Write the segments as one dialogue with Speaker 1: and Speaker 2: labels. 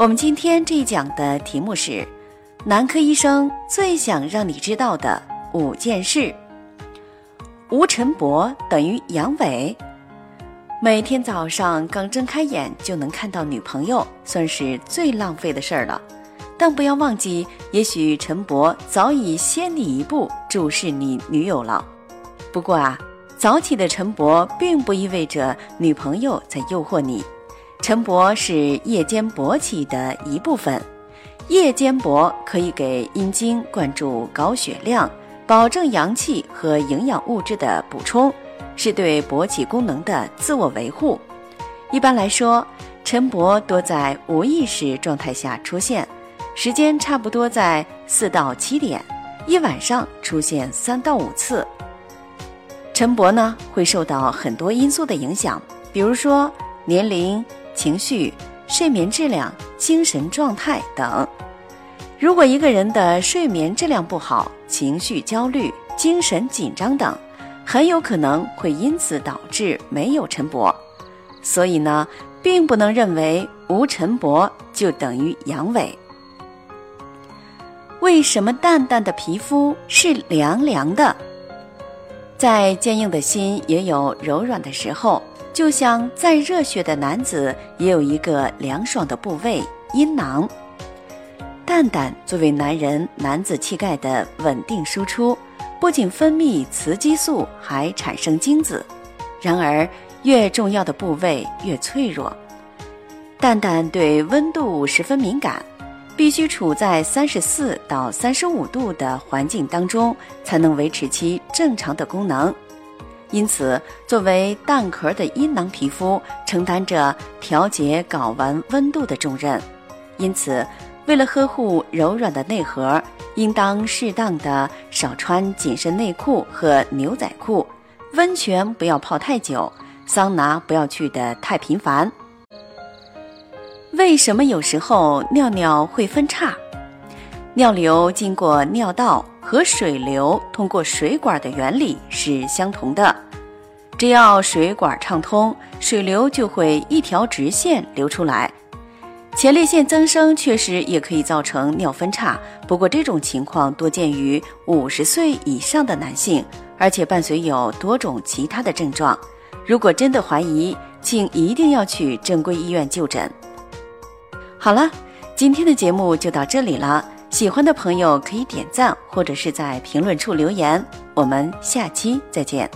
Speaker 1: 我们今天这一讲的题目是：男科医生最想让你知道的五件事。吴晨博等于阳痿。每天早上刚睁开眼就能看到女朋友，算是最浪费的事儿了。但不要忘记，也许陈博早已先你一步注视你女友了。不过啊，早起的陈博并不意味着女朋友在诱惑你。晨勃是夜间勃起的一部分，夜间勃可以给阴茎灌注高血量，保证阳气和营养物质的补充，是对勃起功能的自我维护。一般来说，晨勃多在无意识状态下出现，时间差不多在四到七点，一晚上出现三到五次。晨勃呢会受到很多因素的影响，比如说年龄。情绪、睡眠质量、精神状态等。如果一个人的睡眠质量不好，情绪焦虑、精神紧张等，很有可能会因此导致没有晨勃。所以呢，并不能认为无晨勃就等于阳痿。为什么淡淡的皮肤是凉凉的？在坚硬的心也有柔软的时候。就像再热血的男子也有一个凉爽的部位——阴囊。蛋蛋作为男人男子气概的稳定输出，不仅分泌雌激素，还产生精子。然而，越重要的部位越脆弱。蛋蛋对温度十分敏感，必须处在三十四到三十五度的环境当中，才能维持其正常的功能。因此，作为蛋壳的阴囊皮肤承担着调节睾丸温度的重任。因此，为了呵护柔软的内核，应当适当的少穿紧身内裤和牛仔裤，温泉不要泡太久，桑拿不要去的太频繁。为什么有时候尿尿会分叉？尿流经过尿道。和水流通过水管的原理是相同的，只要水管畅通，水流就会一条直线流出来。前列腺增生确实也可以造成尿分叉，不过这种情况多见于五十岁以上的男性，而且伴随有多种其他的症状。如果真的怀疑，请一定要去正规医院就诊。好了，今天的节目就到这里了。喜欢的朋友可以点赞，或者是在评论处留言。我们下期再见。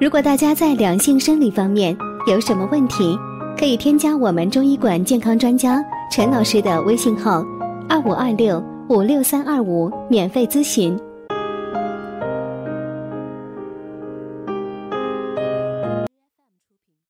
Speaker 2: 如果大家在两性生理方面有什么问题，可以添加我们中医馆健康专家陈老师的微信号：二五二六五六三二五，免费咨询。